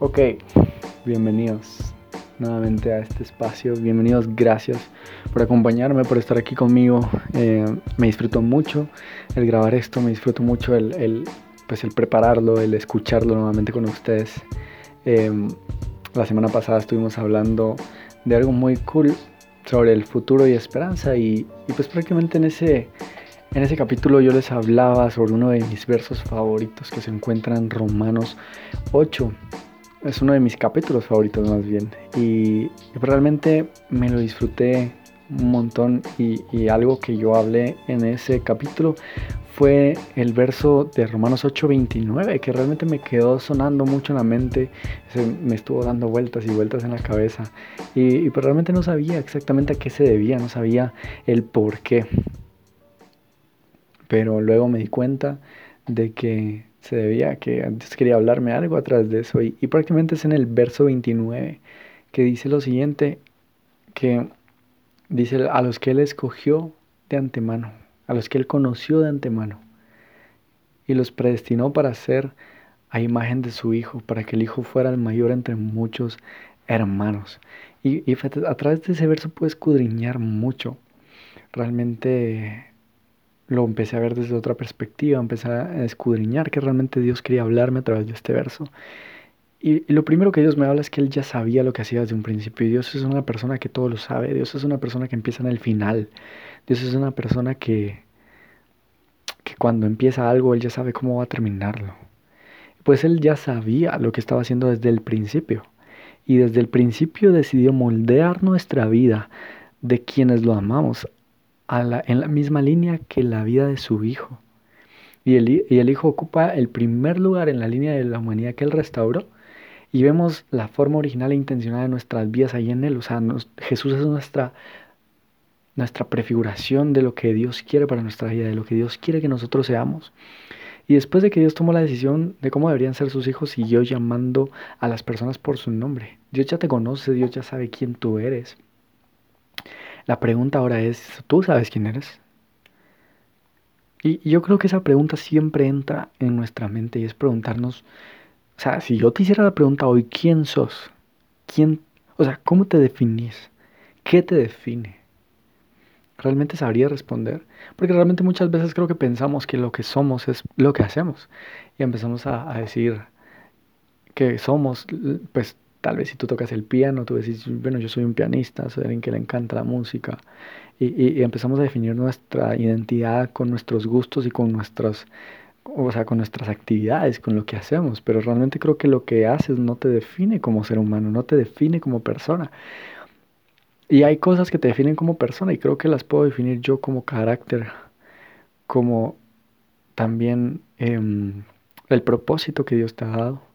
Ok, bienvenidos nuevamente a este espacio. Bienvenidos, gracias por acompañarme, por estar aquí conmigo. Eh, me disfruto mucho el grabar esto, me disfruto mucho el, pues el prepararlo, el escucharlo nuevamente con ustedes. Eh, la semana pasada estuvimos hablando de algo muy cool sobre el futuro y esperanza y, pues prácticamente en ese en ese capítulo yo les hablaba sobre uno de mis versos favoritos que se encuentra en Romanos 8. Es uno de mis capítulos favoritos más bien. Y, realmente me lo disfruté un montón y, algo que yo hablé en ese capítulo fue el verso de Romanos 8:29 que realmente me quedó sonando mucho en la mente, me estuvo dando vueltas y vueltas en la cabeza. Y, y pues realmente no sabía exactamente a qué se debía, no sabía el por qué. Pero luego me di cuenta de que se debía, que antes quería hablarme algo atrás de eso, y, prácticamente es en el verso 29, que dice lo siguiente, que dice a los que él escogió de antemano, a los que él conoció de antemano, y los predestinó para ser a imagen de su hijo, para que el hijo fuera el mayor entre muchos hermanos. Y, y a través de ese verso puedes escudriñar mucho. Realmente lo empecé a ver desde otra perspectiva, empecé a escudriñar que realmente Dios quería hablarme a través de este verso. Y, lo primero que Dios me habla es que Él ya sabía lo que hacía desde un principio. Y Dios es una persona que todo lo sabe. Dios es una persona que empieza en el final. Dios es una persona que, que cuando empieza algo, Él ya sabe cómo va a terminarlo. Pues Él ya sabía lo que estaba haciendo desde el principio. Y desde el principio decidió moldear nuestra vida de quienes lo amamos en la misma línea que la vida de su hijo. Y el, hijo ocupa el primer lugar en la línea de la humanidad que él restauró. Y vemos la forma original e intencional de nuestras vidas ahí en él. O sea, Jesús es nuestra, nuestra prefiguración de lo que Dios quiere para nuestra vida, de lo que Dios quiere que nosotros seamos. Y después de que Dios tomó la decisión de cómo deberían ser sus hijos, siguió llamando a las personas por su nombre. Dios ya te conoce, Dios ya sabe quién tú eres. La pregunta ahora es, ¿tú sabes quién eres? Y yo creo que esa pregunta siempre entra en nuestra mente y es preguntarnos, o sea, si yo te hiciera la pregunta hoy, ¿quién sos? ¿Quién, o sea, cómo te definís? ¿Qué te define? ¿Realmente sabría responder? Porque realmente muchas veces creo que pensamos que lo que somos es lo que hacemos. Y empezamos a, a decir que somos, pues Tal vez si tú tocas el piano, tú decís, bueno, yo soy un pianista, soy alguien que le encanta la música. Y, empezamos a definir nuestra identidad con nuestros gustos y con nuestras, o sea, con nuestras actividades, con lo que hacemos. Pero realmente creo que lo que haces no te define como ser humano, no te define como persona. Y hay cosas que te definen como persona y creo que las puedo definir yo como carácter, como también em, el propósito que Dios te ha dado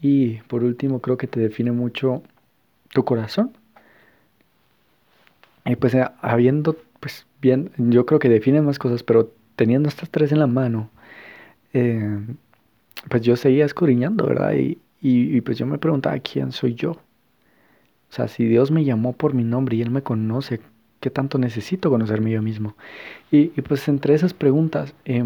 y por último, creo que te define mucho tu corazón. Y pues eh, habiendo, pues bien, yo creo que define más cosas, pero teniendo estas tres en la mano, eh, pues yo seguía escudriñando, ¿verdad? Y, y, pues yo me preguntaba, ¿quién soy yo? O sea, si Dios me llamó por mi nombre y Él me conoce, ¿qué tanto necesito conocerme yo mismo? Y, y pues entre esas preguntas, eh,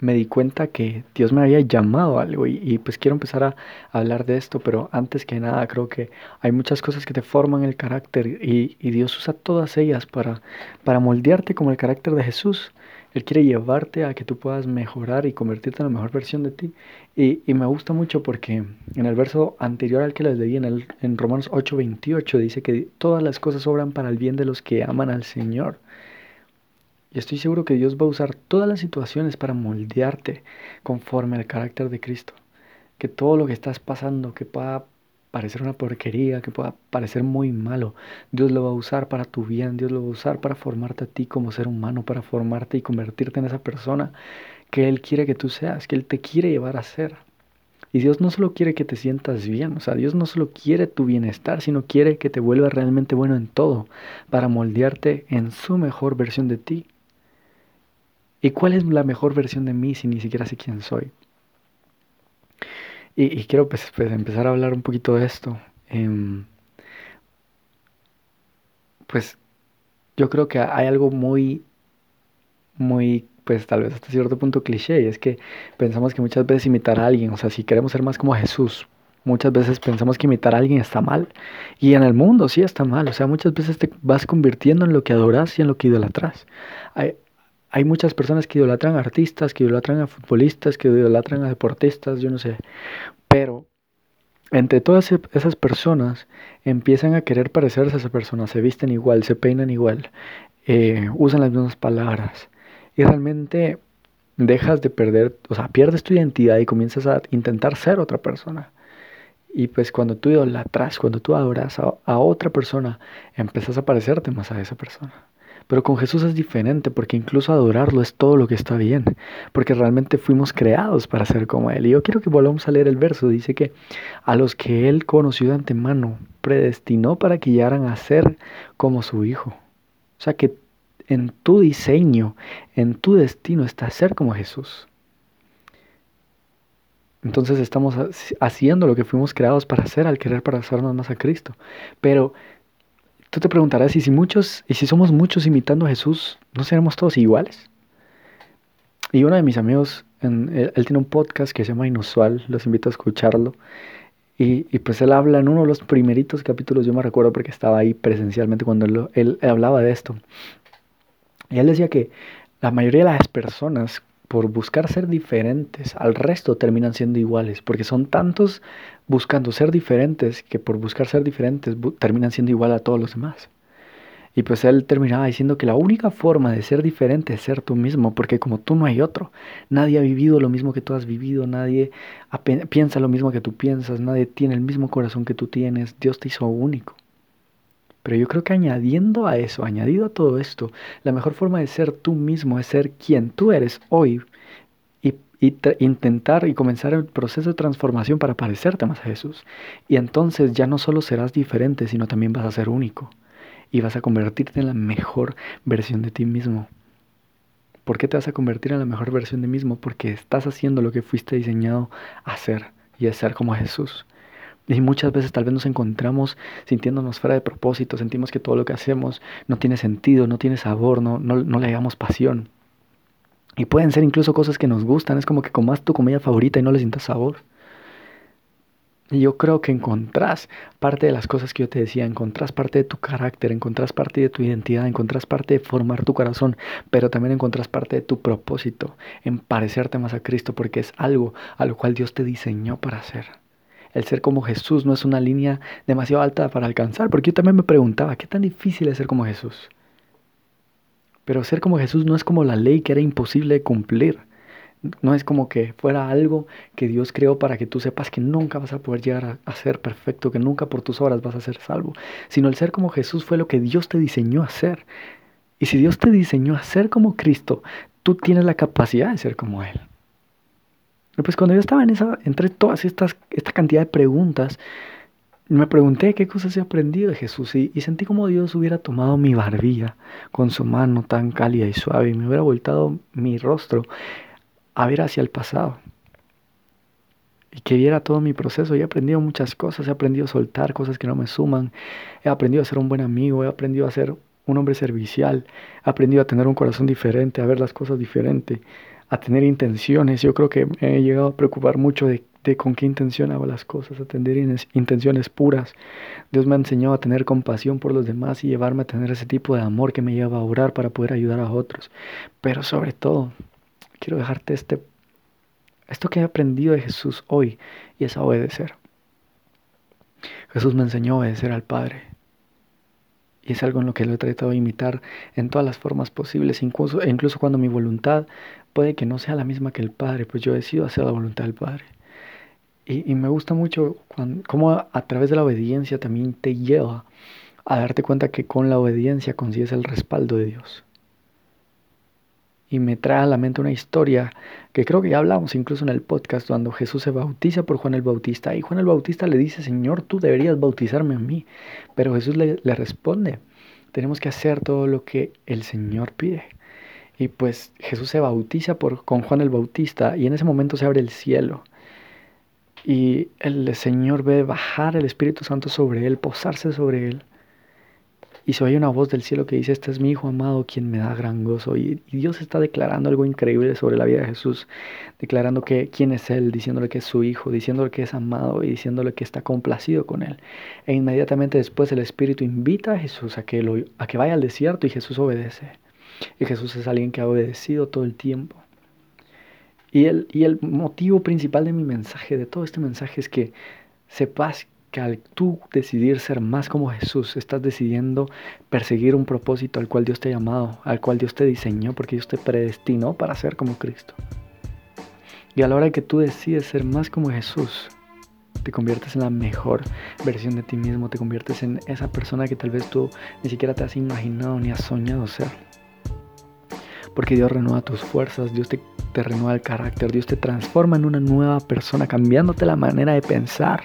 me di cuenta que Dios me había llamado a algo y, pues quiero empezar a, hablar de esto, pero antes que nada creo que hay muchas cosas que te forman el carácter y, Dios usa todas ellas para, para moldearte como el carácter de Jesús. Él quiere llevarte a que tú puedas mejorar y convertirte en la mejor versión de ti. Y, me gusta mucho porque en el verso anterior al que les leí, en, el, en Romanos 8:28, dice que todas las cosas obran para el bien de los que aman al Señor. Y estoy seguro que Dios va a usar todas las situaciones para moldearte conforme al carácter de Cristo. Que todo lo que estás pasando, que pueda parecer una porquería, que pueda parecer muy malo, Dios lo va a usar para tu bien, Dios lo va a usar para formarte a ti como ser humano, para formarte y convertirte en esa persona que Él quiere que tú seas, que Él te quiere llevar a ser. Y Dios no solo quiere que te sientas bien, o sea, Dios no solo quiere tu bienestar, sino quiere que te vuelvas realmente bueno en todo, para moldearte en su mejor versión de ti. ¿Y cuál es la mejor versión de mí si ni siquiera sé quién soy? Y, quiero pues, pues, empezar a hablar un poquito de esto. Em, pues yo creo que hay algo muy, muy pues tal vez hasta cierto punto cliché, y es que pensamos que muchas veces imitar a alguien, o sea, si queremos ser más como Jesús, muchas veces pensamos que imitar a alguien está mal, y en el mundo sí está mal, o sea, muchas veces te vas convirtiendo en lo que adoras y en lo que idolatras. Hay muchas personas que idolatran a artistas, que idolatran a futbolistas, que idolatran a deportistas, yo no sé, pero entre todas esas personas empiezan a querer parecerse a esa persona, se visten igual, se peinan igual, eh, usan las mismas palabras, y realmente dejas de perder, o sea, pierdes tu identidad y comienzas a intentar ser otra persona. Y pues cuando tú idolatras, cuando tú adoras a, a otra persona, empiezas a parecerte más a esa persona. Pero con Jesús es diferente porque incluso adorarlo es todo lo que está bien, porque realmente fuimos creados para ser como Él. Y yo quiero que volvamos a leer el verso. Dice que a los que Él conoció de antemano, predestinó para que llegaran a ser como su Hijo. O sea que en tu diseño, en tu destino está ser como Jesús. Entonces estamos haciendo lo que fuimos creados para hacer al querer parecernos más a Cristo. Pero tú te preguntarás, ¿y si muchos, y si somos muchos imitando a Jesús, ¿no seremos todos iguales? Y uno de mis amigos, él, tiene un podcast que se llama Inusual, los invito a escucharlo. Y, y, pues él habla en uno de los primeritos capítulos, yo me recuerdo porque estaba ahí presencialmente cuando él hablaba de esto. Y él decía que la mayoría de las personas, por buscar ser diferentes al resto, terminan siendo iguales, porque son tantos buscando ser diferentes que por buscar ser diferentes terminan siendo igual a todos los demás. Y pues él terminaba diciendo que la única forma de ser diferente es ser tú mismo, porque como tú no hay otro. Nadie ha vivido lo mismo que tú has vivido, nadie piensa lo mismo que tú piensas, nadie tiene el mismo corazón que tú tienes. Dios te hizo único. Pero yo creo que añadiendo a eso, añadido a todo esto, la mejor forma de ser tú mismo es ser quien tú eres hoy y, intentar y comenzar el proceso de transformación para parecerte más a Jesús. Y entonces ya no solo serás diferente, sino también vas a ser único y vas a convertirte en la mejor versión de ti mismo. ¿Por qué te vas a convertir en la mejor versión de ti mismo? Porque estás haciendo lo que fuiste diseñado a hacer y es ser como Jesús. Y muchas veces tal vez nos encontramos sintiéndonos fuera de propósito, sentimos que todo lo que hacemos no tiene sentido, no tiene sabor, no, no, no le damos pasión. Y pueden ser incluso cosas que nos gustan, es como que comas tu comida favorita y no le sientas sabor. Y yo creo que encontrás parte de las cosas que yo te decía, encontrás parte de tu carácter, encontrás parte de tu identidad, encontrás parte de formar tu corazón, pero también encontrás parte de tu propósito en parecerte más a Cristo, porque es algo a lo cual Dios te diseñó para hacer el ser como Jesús no es una línea demasiado alta para alcanzar, porque yo también me preguntaba, ¿qué tan difícil es ser como Jesús? Pero ser como Jesús no es como la ley que era imposible de cumplir. No es como que fuera algo que Dios creó para que tú sepas que nunca vas a poder llegar a, ser perfecto, que nunca por tus obras vas a ser salvo, sino el ser como Jesús fue lo que Dios te diseñó a ser. Y si Dios te diseñó a ser como Cristo, tú tienes la capacidad de ser como Él pues cuando yo estaba en esa, entre todas estas, esta cantidad de preguntas, me pregunté qué cosas he aprendido de Jesús y, sentí como Dios hubiera tomado mi barbilla con su mano tan cálida y suave y me hubiera voltado mi rostro a ver hacia el pasado. Y que viera todo mi proceso. Y he aprendido muchas cosas. He aprendido a soltar cosas que no me suman. He aprendido a ser un buen amigo. He aprendido a ser un hombre servicial. He aprendido a tener un corazón diferente, a ver las cosas diferente a tener intenciones. Yo creo que me he llegado a preocupar mucho de, con qué intención hago las cosas, a tener intenciones puras. Dios me ha enseñado a tener compasión por los demás y llevarme a tener ese tipo de amor que me lleva a orar para poder ayudar a otros. Pero sobre todo, quiero dejarte este, esto que he aprendido de Jesús hoy y es a obedecer. Jesús me enseñó a obedecer al Padre. Y es algo en lo que lo he tratado de imitar en todas las formas posibles, incluso, incluso cuando mi voluntad puede que no sea la misma que el Padre, pues yo decido hacer la voluntad del Padre. Y, me gusta mucho cuando, cómo a, través de la obediencia también te lleva a darte cuenta que con la obediencia consigues el respaldo de Dios. Y me trae a la mente una historia que creo que ya hablamos incluso en el podcast cuando Jesús se bautiza por Juan el Bautista. Y Juan el Bautista le dice, Señor, tú deberías bautizarme a mí. Pero Jesús le, le responde, tenemos que hacer todo lo que el Señor pide. Y pues Jesús se bautiza por, con Juan el Bautista y en ese momento se abre el cielo. Y el Señor ve bajar el Espíritu Santo sobre él, posarse sobre él. Y se oye una voz del cielo que dice, este es mi Hijo amado, quien me da gran gozo. Y, Dios está declarando algo increíble sobre la vida de Jesús, declarando que quién es Él, diciéndole que es su Hijo, diciéndole que es amado y diciéndole que está complacido con Él. E inmediatamente después el Espíritu invita a Jesús a que, lo, a que vaya al desierto y Jesús obedece. Y Jesús es alguien que ha obedecido todo el tiempo. Y el, y el motivo principal de mi mensaje, de todo este mensaje, es que sepas al tú decidir ser más como Jesús, estás decidiendo perseguir un propósito al cual Dios te ha llamado, al cual Dios te diseñó, porque Dios te predestinó para ser como Cristo. Y a la hora que tú decides ser más como Jesús, te conviertes en la mejor versión de ti mismo, te conviertes en esa persona que tal vez tú ni siquiera te has imaginado ni has soñado ser. Porque Dios renueva tus fuerzas, Dios te renueva el carácter, Dios te transforma en una nueva persona, cambiándote la manera de pensar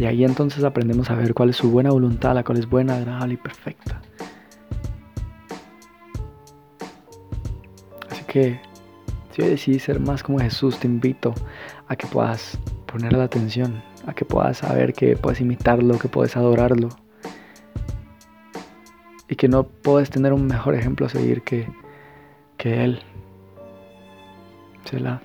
y ahí entonces aprendemos a ver cuál es su buena voluntad, la cual es buena, agradable y perfecta. Así que si hoy decidís ser más como Jesús, te invito a que puedas poner la atención, a que puedas saber que puedes imitarlo, que puedes adorarlo. Y que no puedes tener un mejor ejemplo a seguir que, que Él. Se la.